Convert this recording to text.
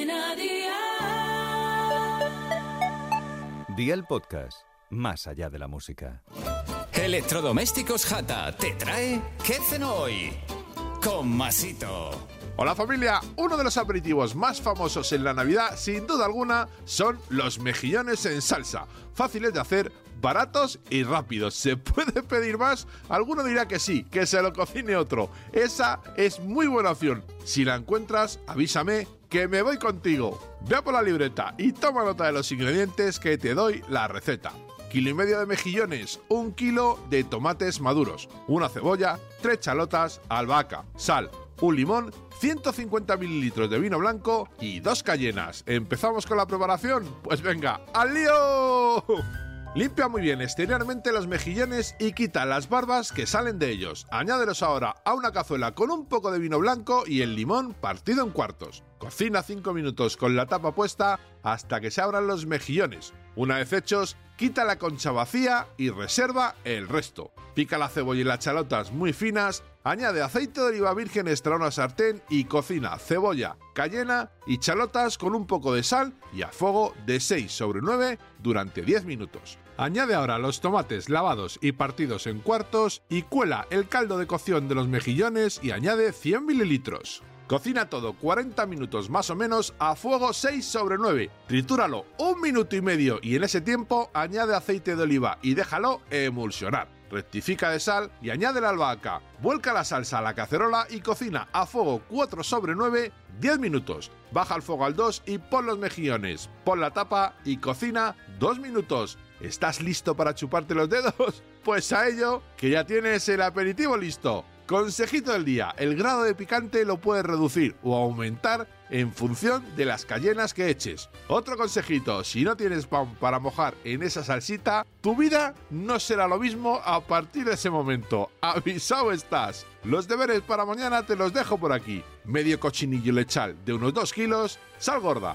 Cadena Dial. Día el podcast, más allá de la música. Electrodomésticos Jata te trae ¿Qué cenó hoy? Con Masito. Hola familia, uno de los aperitivos más famosos en la Navidad, sin duda alguna, son los mejillones en salsa. Fáciles de hacer, baratos y rápidos. ¿Se puede pedir más? Alguno dirá que sí, que se lo cocine otro. Esa es muy buena opción. Si la encuentras, avísame que me voy contigo. Ve por la libreta y toma nota de los ingredientes que te doy la receta. Kilo y medio de mejillones, un kilo de tomates maduros, una cebolla, tres chalotas, albahaca, sal, un limón, 150 mililitros de vino blanco y dos cayenas. ¿Empezamos con la preparación? Pues venga, ¡al lío! Limpia muy bien exteriormente los mejillones y quita las barbas que salen de ellos. Añádelos ahora a una cazuela con un poco de vino blanco y el limón partido en cuartos. Cocina 5 minutos con la tapa puesta hasta que se abran los mejillones. Una vez hechos, quita la concha vacía y reserva el resto. Pica la cebolla y las chalotas muy finas, añade aceite de oliva virgen extra a una sartén y cocina cebolla, cayena y chalotas con un poco de sal y a fuego de 6 sobre 9 durante 10 minutos. Añade ahora los tomates lavados y partidos en cuartos y cuela el caldo de cocción de los mejillones y añade 100 mililitros. Cocina todo 40 minutos más o menos a fuego 6 sobre 9. Tritúralo un minuto y medio y en ese tiempo añade aceite de oliva y déjalo emulsionar. Rectifica de sal y añade la albahaca. Vuelca la salsa a la cacerola y cocina a fuego 4 sobre 9 10 minutos. Baja el fuego al 2 y pon los mejillones. Pon la tapa y cocina 2 minutos. ¿Estás listo para chuparte los dedos? Pues a ello, que ya tienes el aperitivo listo. Consejito del día, el grado de picante lo puedes reducir o aumentar en función de las cayenas que eches. Otro consejito, si no tienes pan para mojar en esa salsita, tu vida no será lo mismo a partir de ese momento. Avisado estás. Los deberes para mañana te los dejo por aquí. Medio cochinillo lechal de unos 2 kilos, sal gorda,